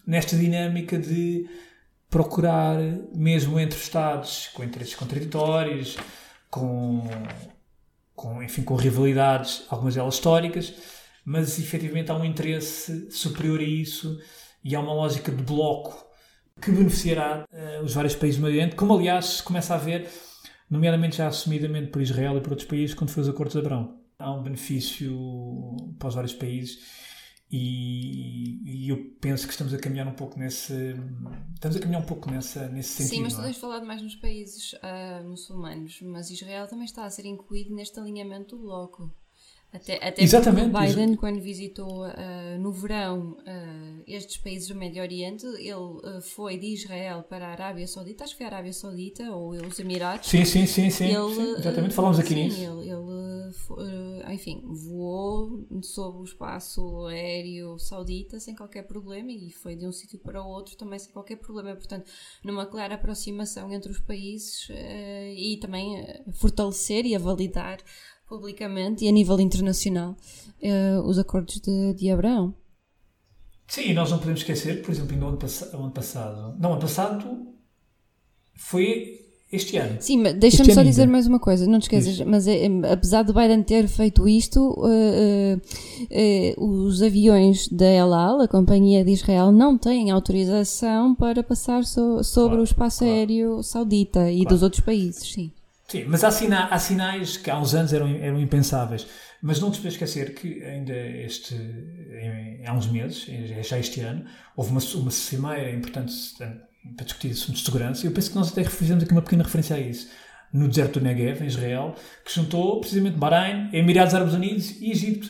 nesta dinâmica de procurar, mesmo entre Estados com interesses contraditórios, com, com, enfim, com rivalidades, algumas delas históricas, mas efetivamente há um interesse superior a isso e há uma lógica de bloco que beneficiará uh, os vários países do Medio Oriente, como aliás se começa a ver, nomeadamente já assumidamente por Israel e por outros países, quando foi os acordos de Abrão. Há um benefício para os vários países e, e, eu penso que estamos a caminhar um pouco nesse estamos a caminhar um pouco nessa, nesse sentido. Sim, mas tu é? tens falado mais nos países uh, muçulmanos, mas Israel também está a ser incluído neste alinhamento do bloco. Até, até Exatamente. Biden, quando visitou uh, no verão uh, estes países do Médio Oriente, ele uh, foi de Israel para a Arábia Saudita, acho que foi a Arábia Saudita ou os Emirados. Sim, sim, sim, sim. Ele, sim exatamente, falamos aqui sim, nisso. Ele, ele enfim, voou sob o espaço aéreo saudita sem qualquer problema e foi de um sítio para o outro também sem qualquer problema. Portanto, numa clara aproximação entre os países e também fortalecer e a validar publicamente e a nível internacional uh, os acordos de, de Abraão. Sim, nós não podemos esquecer, por exemplo, no ano, pass ano passado. Não, ano passado foi este ano. Sim, mas deixa-me só ainda. dizer mais uma coisa, não te esqueças, Isso. mas é, apesar de Biden ter feito isto, uh, uh, uh, os aviões da El Al, a companhia de Israel, não têm autorização para passar so, sobre claro, o espaço claro. aéreo saudita e claro. dos outros países, sim. Sim, mas há, sina há, sinais que há uns anos eram, eram impensáveis. Mas não te podemos esquecer que ainda este, há uns meses, já este ano, houve uma, uma cimeira importante para discutir assuntos de segurança, eu penso que nós até fizemos aqui uma pequena referência a isso, no deserto do Negev, em Israel, que juntou precisamente Bahrein, Emirados Árabes Unidos e Egito.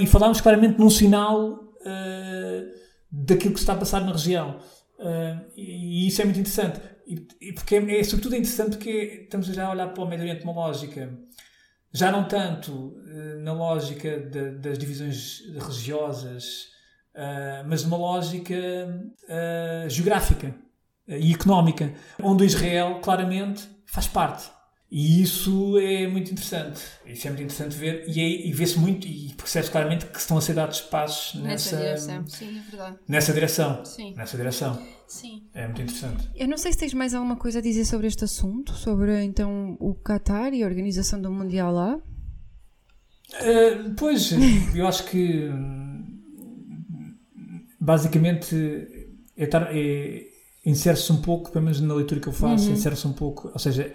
E falámos claramente num sinal uh, daquilo que se está a passar na região. Uh, e isso é muito interessante. E, porque é, é, sobretudo interessante porque estamos já a olhar para o Médio Oriente uma lógica, já não tanto uh, na lógica de, das divisões religiosas, uh, mas numa lógica uh, geográfica e económica, onde Israel claramente faz parte. E isso é muito interessante. Isso é muito interessante ver e, é, e vê-se muito e percebe-se claramente que estão a ser dados passos nessa, nessa direção. Sim, é verdade. Nessa direção. Sim. Nessa direção. Sim. É muito interessante. Eu não sei se tens mais alguma coisa a dizer sobre este assunto, sobre então o Qatar e a organização do Mundial lá. Uh, pois, eu acho que basicamente é, é, insere-se um pouco, pelo menos na leitura que eu faço, uhum. insere-se um pouco, ou seja,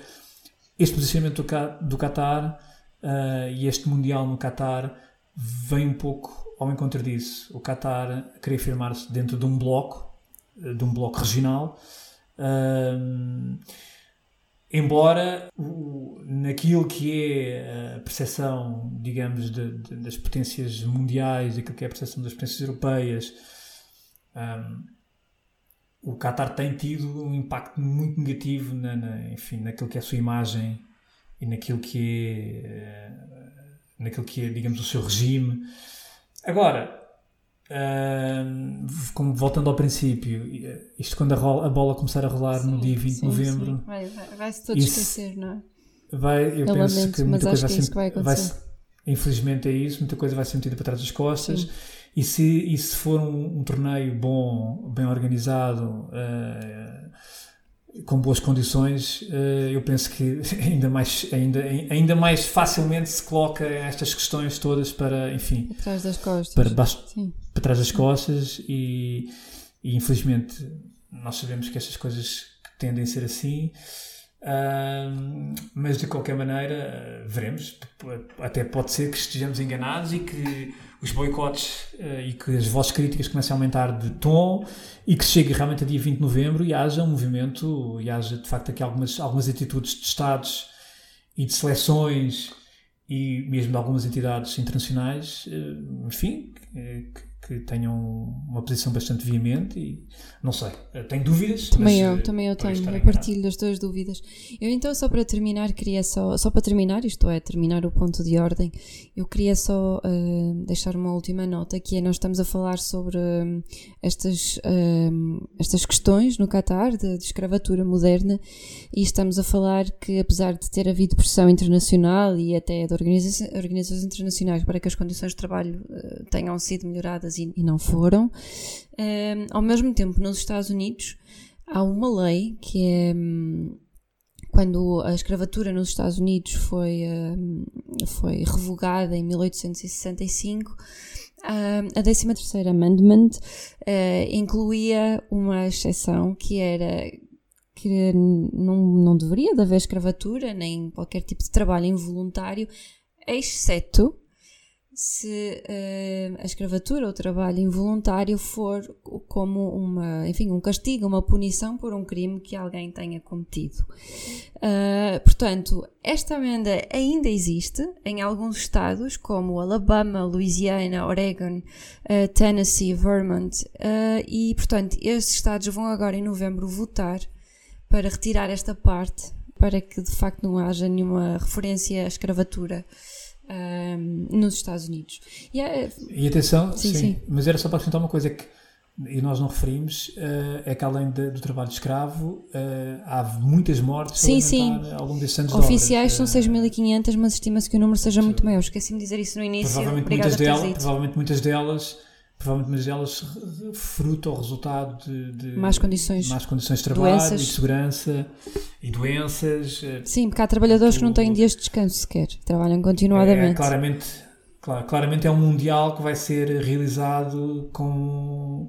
este posicionamento do, Qatar uh, e este Mundial no Qatar vem um pouco ao encontro disso. O Qatar queria firmar-se dentro de um bloco, de um bloco regional, uh, embora o, naquilo que é a percepção, digamos, de, de, das potências mundiais, aquilo que é a percepção das potências europeias, o Qatar tem tido um impacto muito negativo na, na, enfim, naquilo que é a sua imagem e naquilo que é, naquilo que é, digamos, o seu regime. Agora, como voltando ao princípio, isto quando a, rola, a bola começar a rolar sim, no dia 20 de novembro. Vai-se vai todo isso, esquecer, não é? Vai, eu, eu penso lamento, que muita coisa vai, ser, vai, vai Infelizmente é isso, muita coisa vai ser metida para trás das costas. Sim e se, e se for um, um torneio bom, bem organizado, uh, com boas condições, uh, eu penso que ainda mais, ainda, ainda mais facilmente se coloca estas questões todas para, enfim, para trás das costas, para, baixo, para trás das costas e, e infelizmente nós sabemos que estas coisas tendem a ser assim. Mas de qualquer maneira, veremos. Até pode ser que estejamos enganados e que os boicotes uh, e que as vozes críticas comecem a aumentar de tom e que chegue realmente a dia 20 de novembro e haja um movimento e haja de facto aqui algumas, algumas atitudes de Estados e de seleções e mesmo de algumas entidades internacionais, uh, enfim, que, que tenham uma posição bastante veemente e não sei, tenho dúvidas. Também eu, eh, também eu tenho, eu partilho as tuas dúvidas. Eu então só para terminar queria só, só para terminar, isto é, terminar o ponto de ordem, eu queria só uh, deixar uma última nota que é nós estamos a falar sobre uh, estas, uh, estas questões no Qatar de, de escravatura moderna e estamos a falar que apesar de ter havido pressão internacional e até de organizações, organizações internacionais para que as condições de trabalho tenham sido melhoradas e, não foram. Um, ao mesmo tempo, nos Estados Unidos há uma lei que é hum, quando a escravatura nos Estados Unidos foi, hum, foi revogada em 1865, a 13ª Amendment uh, incluía uma exceção que era que não, não deveria de haver escravatura nem qualquer tipo de trabalho involuntário, exceto se uh, a escravatura ou o trabalho involuntário for como uma, enfim, um castigo, uma punição por um crime que alguém tenha cometido. Uh, portanto, esta amenda ainda existe em alguns estados, como Alabama, Louisiana, Oregon, uh, Tennessee, Vermont, e, portanto, esses estados vão agora em novembro votar para retirar esta parte, para que de facto não haja nenhuma referência à escravatura um, nos Estados Unidos. E, é, e atenção, sim, sim, sim, mas era só para acrescentar uma coisa que e nós não referimos, uh, é que além do trabalho de escravo, uh, há muitas mortes sim, sim. ao longo desses anos Oficiais são 6.500, mas estima-se que o número seja muito maior. Esqueci-me de dizer isso no início. Provavelmente muitas, delas, provavelmente muitas delas provavelmente muitas delas fruto ou resultado de, de más condições, más condições de trabalho doenças. e de segurança e doenças. Eh, Sim, porque há trabalhadores que não têm dias de descanso sequer, trabalham continuadamente. É, claramente, claro, claramente é um mundial que vai ser realizado com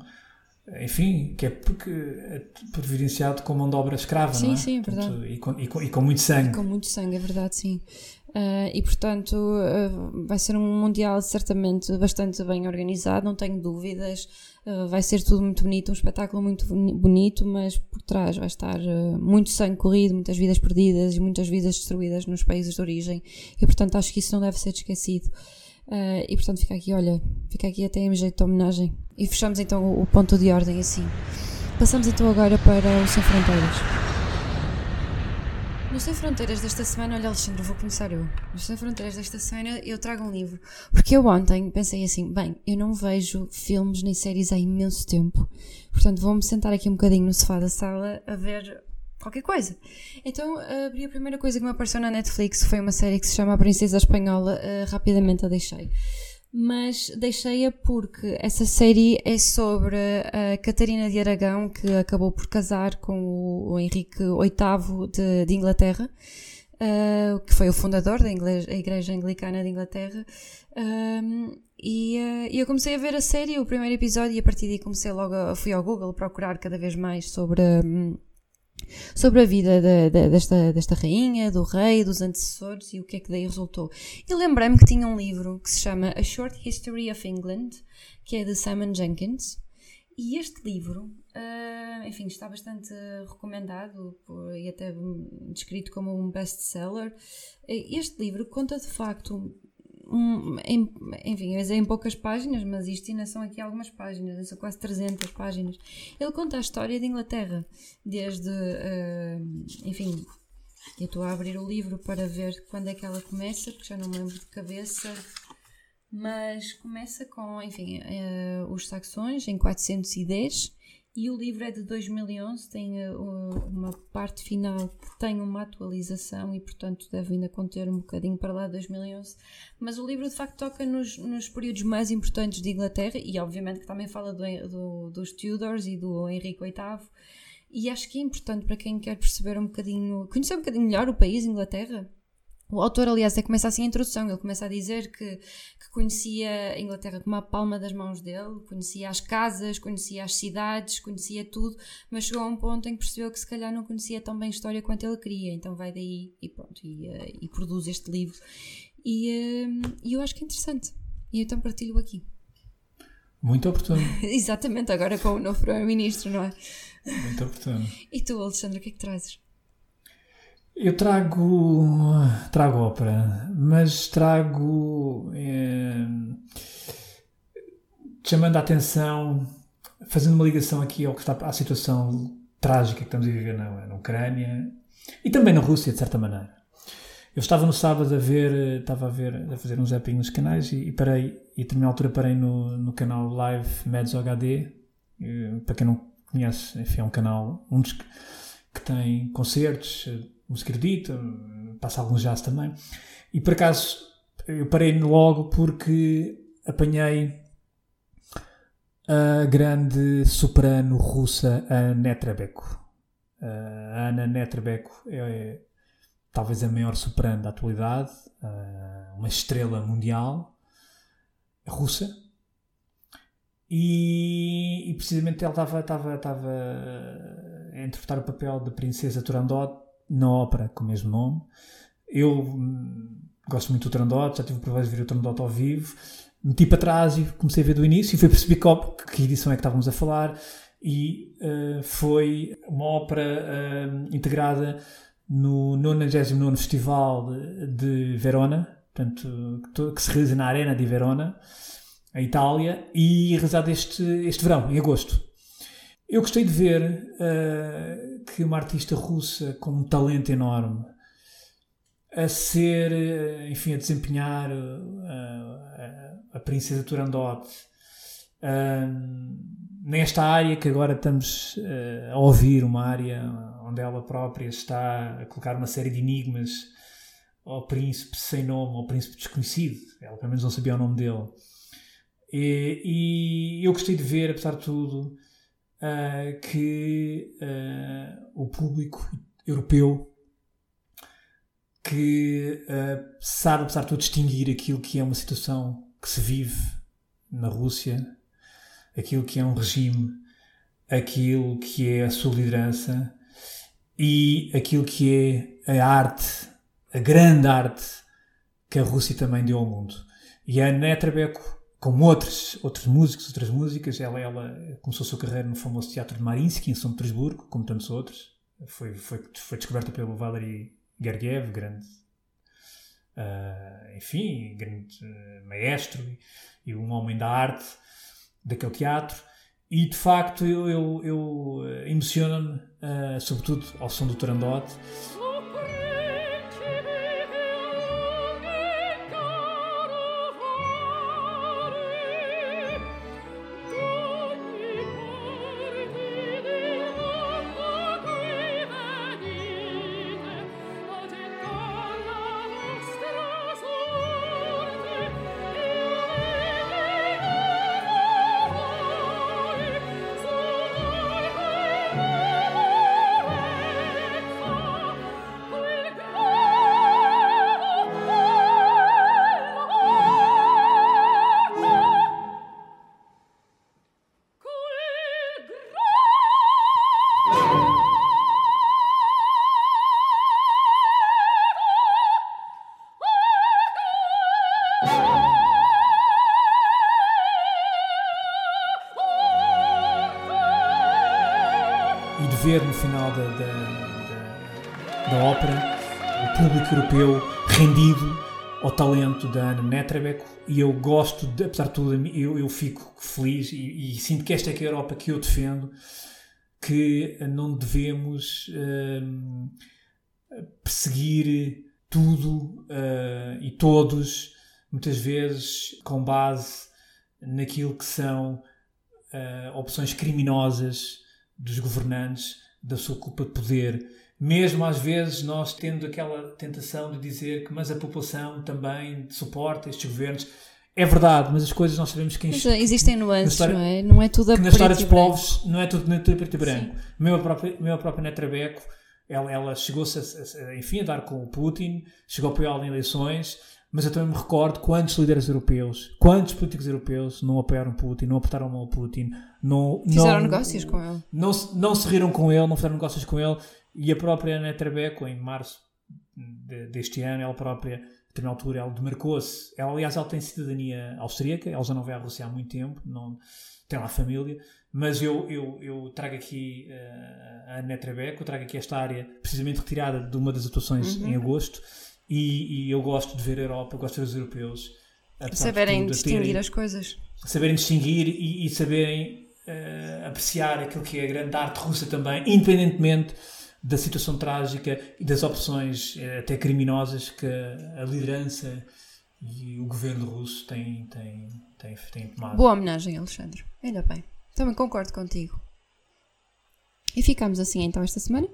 enfim, que é porque é providenciado com mão de obra escrava, sim, não é? Sim, é verdade. Portanto, e, com, e, com, e, com, muito sangue. Com muito sangue, é verdade, sim. Uh, e portanto uh, vai ser um Mundial certamente bastante bem organizado, não tenho dúvidas. Uh, vai ser tudo muito bonito, um espetáculo muito bonito, mas por trás vai estar muito sangue corrido, muitas vidas perdidas e muitas vidas destruídas nos países de origem. E portanto acho que isso não deve ser esquecido. e portanto fica aqui, olha, fica aqui até em jeito de homenagem. E fechamos então o, ponto de ordem assim. Passamos então agora para o Sem Fronteiras. No Sem Fronteiras desta semana, olha Alexandre, vou começar eu. No Sem Fronteiras desta semana eu trago um livro. Porque eu ontem pensei assim, bem, eu não vejo filmes nem séries há imenso tempo. Portanto, vou-me sentar aqui um bocadinho no sofá da sala a ver qualquer coisa. Então abri a primeira coisa que me apareceu na Netflix, foi uma série que se chama A Princesa Espanhola, uh, rapidamente a deixei mas deixei-a porque essa série é sobre a Catarina de Aragão, que acabou por casar com o, Henrique VIII de, de Inglaterra, uh, que foi o fundador da Igreja, Igreja Anglicana de Inglaterra. Um, e uh, eu comecei a ver a série, o primeiro episódio, e a partir daí comecei logo, a, fui ao Google procurar cada vez mais sobre. Um, sobre a vida de, de, desta, desta rainha, do rei, dos antecessores e o que é que daí resultou. E lembrei-me que tinha um livro que se chama A Short History of England, que é de Simon Jenkins. E este livro, uh, enfim, está bastante recomendado e até descrito como um best-seller. Este livro conta de facto um, em, enfim, é em poucas páginas, mas isto ainda são aqui algumas páginas, são quase 300 páginas. Ele conta a história de Inglaterra, desde, uh, enfim, eu estou a abrir o livro para ver quando é que ela começa, porque já não me lembro de cabeça, mas começa com, enfim, uh, os saxões em 410 e o livro é de 2011, tem uh, uma parte final que tem uma atualização e, portanto, deve ainda conter um bocadinho para lá de 2011. Mas o livro, de facto, toca nos, nos períodos mais importantes de Inglaterra e, obviamente, que também fala do, do, dos Tudors e do Henrique VIII. E acho que é importante para quem quer perceber um bocadinho, conhecer um bocadinho melhor o país, Inglaterra, o autor, aliás, é começa assim a introdução. Ele começa a dizer que, que, conhecia a Inglaterra como a palma das mãos dele, conhecia as casas, conhecia as cidades, conhecia tudo, mas chegou a um ponto em que percebeu que se calhar não conhecia tão bem a história quanto ele queria. Então vai daí e pronto, e, uh, e produz este livro. E, uh, e eu acho que é interessante. E então partilho aqui. Muito oportuno. Exatamente, agora com o novo Primeiro-Ministro, não é? Muito oportuno. E tu, Alexandre, o que é que trazes? Eu trago, trago ópera, mas trago é, chamando a atenção, fazendo uma ligação aqui ao que está à situação trágica que estamos a viver na, na Ucrânia e também na Rússia, de certa maneira. Eu estava no sábado a ver, estava a ver, a fazer um zapping nos canais e, e parei, e a determinada altura parei no, no canal Live Meds HD, eh, para quem não conhece, enfim, é um canal, um dos que, que tem concertos, música erudita, passa alguns jazz também. E por acaso eu parei logo porque apanhei a grande soprano russa Anna Trebeko. A Ana Netrebeko é, é talvez a maior soprano da atualidade, uma estrela mundial russa. E, e precisamente ela estava, estava, estava a interpretar o papel de Princesa Turandot na ópera com o mesmo nome. Eu hum, gosto muito do Trandot, já tive o privilégio de ver o Trandot ao vivo. Meti para trás e comecei a ver do início e fui perceber qual, que edição é que estávamos a falar. E uh, foi uma ópera uh, integrada no 99 Festival de, de Verona, portanto, que, que, se realiza na Arena de Verona, a Itália, e realizado este, este verão, em agosto. Eu gostei de ver uh, que uma artista russa com um talento enorme a ser, eh, enfim, a desempenhar uh, a princesa Turandot uh, nesta área que agora estamos a ouvir, uma área onde ela própria está a colocar uma série de enigmas ao príncipe sem nome, ao príncipe desconhecido. Ela pelo menos não sabia o nome dele E, e eu gostei de ver, apesar de tudo, uh, que uh, o público europeu que uh, sabe, apesar de tudo, distinguir aquilo que é uma situação que se vive na Rússia, aquilo que é um regime, aquilo que é a sua liderança e aquilo que é a arte, a grande arte que a Rússia também deu ao mundo. E a Ana Trebeco, como outros, outros músicos, outras músicas, ela, ela começou a sua carreira no famoso Teatro de Mariinsky, em São Petersburgo, como tantos outros. Foi, foi, foi descoberta pelo Valery Gergiev, grande, uh, enfim, grande uh, maestro e, e, um homem da arte daquele teatro. E de facto eu, eu, eu eh, emociono-me, uh, sobretudo ao som do Turandot. Final da, da, da, da ópera o público europeu rendido ao talento da Ana Netrebeko e eu gosto, de, apesar de tudo, eu, eu fico feliz e, e, sinto que esta é, é a Europa que eu defendo, que não devemos uh, perseguir tudo uh, e todos, muitas vezes com base naquilo que são uh, opções criminosas dos governantes, da sua culpa de poder. Mesmo às vezes nós tendo aquela tentação de dizer que mas a população também suporta estes governos. É verdade, mas as coisas nós sabemos que... Mas existem nuances, história, não é? Não é tudo a Na história dos povos não é tudo, não é tudo preto e branco. Meu próprio, meu próprio Netrabeco, ela, ela chegou-se, a, a, enfim, a dar com o Putin, chegou a apoiá-lo em eleições, mas eu também me recordo quantos líderes europeus, quantos políticos europeus não apoiaram Putin, não apertaram a mão ao Putin, não, fizeram não, negócios com ele. Não, não se riram com ele, não fizeram negócios com ele. E a própria Ana Trebeco, em março de, deste ano, ela própria, na altura, ela demarcou-se. Ela, aliás, ela tem cidadania austríaca, ela já não vai à Rússia há muito tempo, não, tem lá família. Mas eu, eu, eu trago aqui uh, a Ana Trebeco, trago aqui esta área, precisamente retirada de uma das atuações uhum. em agosto e, e, eu gosto de ver a Europa, gosto de ver os europeus. Saberem tudo, distinguir terem, as coisas. Saberem distinguir e, e saberem uh, apreciar aquilo que é a grande arte russa também, independentemente da situação trágica e das opções uh, até criminosas que a liderança e o governo russo têm, têm, têm, têm tomado. Boa homenagem, Alexandre. Ainda bem. Também concordo contigo. E ficamos assim então esta semana?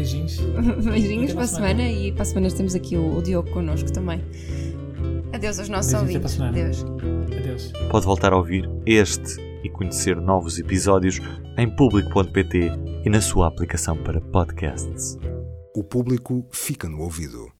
Beijinhos. Beijinhos para a semana. semana. e para a semana temos aqui o, o Diogo connosco também. Adeus aos nossos Beijinhos ouvintes. Adeus. Adeus. Pode voltar a ouvir este e conhecer novos episódios em público.pt e na sua aplicação para podcasts. O público fica no ouvido.